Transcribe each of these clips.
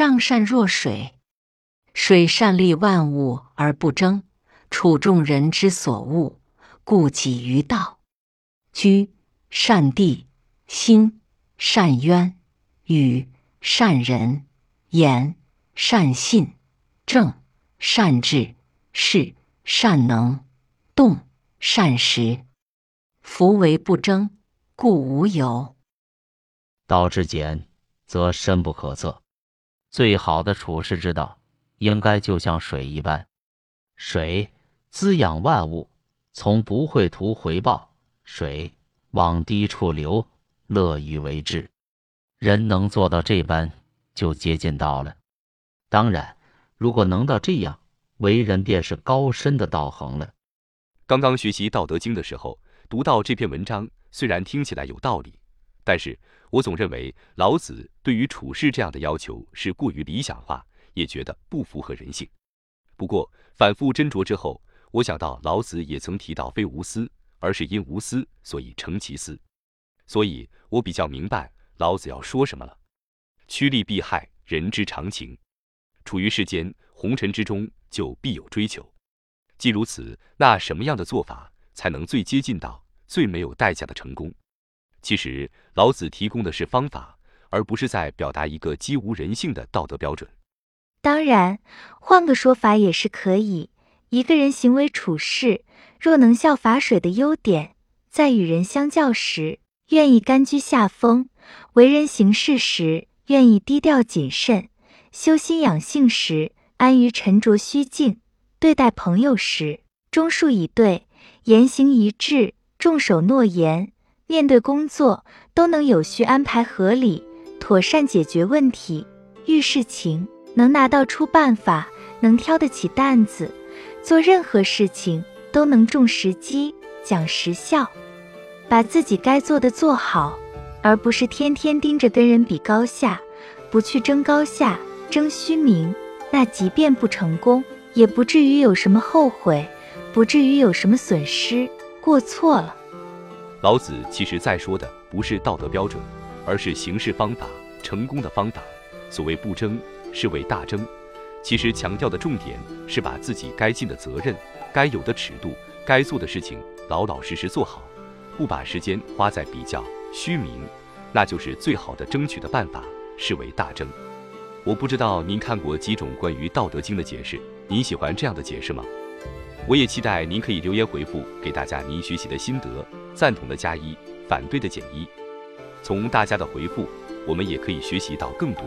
上善若水，水善利万物而不争，处众人之所恶，故几于道。居善地，心善渊，与善人，言善信，正善治，事善能，动善时。夫为不争，故无有。道之简，则深不可测。最好的处世之道，应该就像水一般，水滋养万物，从不会图回报，水往低处流，乐于为之。人能做到这般，就接近道了。当然，如果能到这样，为人便是高深的道行了。刚刚学习《道德经》的时候，读到这篇文章，虽然听起来有道理，但是。我总认为老子对于处事这样的要求是过于理想化，也觉得不符合人性。不过反复斟酌之后，我想到老子也曾提到“非无私，而是因无私，所以成其私”，所以我比较明白老子要说什么了。趋利避害，人之常情。处于世间红尘之中，就必有追求。既如此，那什么样的做法才能最接近到最没有代价的成功？其实，老子提供的是方法，而不是在表达一个几无人性的道德标准。当然，换个说法也是可以。一个人行为处事，若能效法水的优点，在与人相较时，愿意甘居下风；为人行事时，愿意低调谨慎；修心养性时，安于沉着虚静；对待朋友时，忠恕以对，言行一致，重守诺言。面对工作都能有序安排、合理妥善解决问题，遇事情能拿到出办法，能挑得起担子，做任何事情都能重时机、讲实效，把自己该做的做好，而不是天天盯着跟人比高下，不去争高下、争虚名，那即便不成功，也不至于有什么后悔，不至于有什么损失、过错了。老子其实在说的不是道德标准，而是行事方法、成功的方法。所谓不争，是为大争。其实强调的重点是把自己该尽的责任、该有的尺度、该做的事情老老实实做好，不把时间花在比较、虚名，那就是最好的争取的办法，是为大争。我不知道您看过几种关于《道德经》的解释，您喜欢这样的解释吗？我也期待您可以留言回复，给大家您学习的心得，赞同的加一，反对的减一。从大家的回复，我们也可以学习到更多。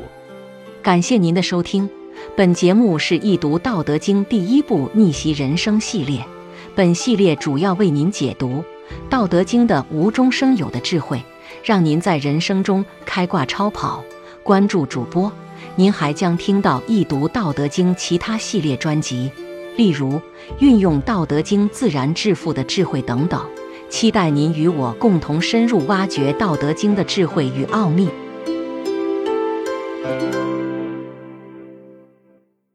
感谢您的收听，本节目是易读《道德经》第一部逆袭人生系列。本系列主要为您解读《道德经》的无中生有的智慧，让您在人生中开挂超跑。关注主播，您还将听到易读《道德经》其他系列专辑。例如，运用《道德经》自然致富的智慧等等，期待您与我共同深入挖掘《道德经》的智慧与奥秘。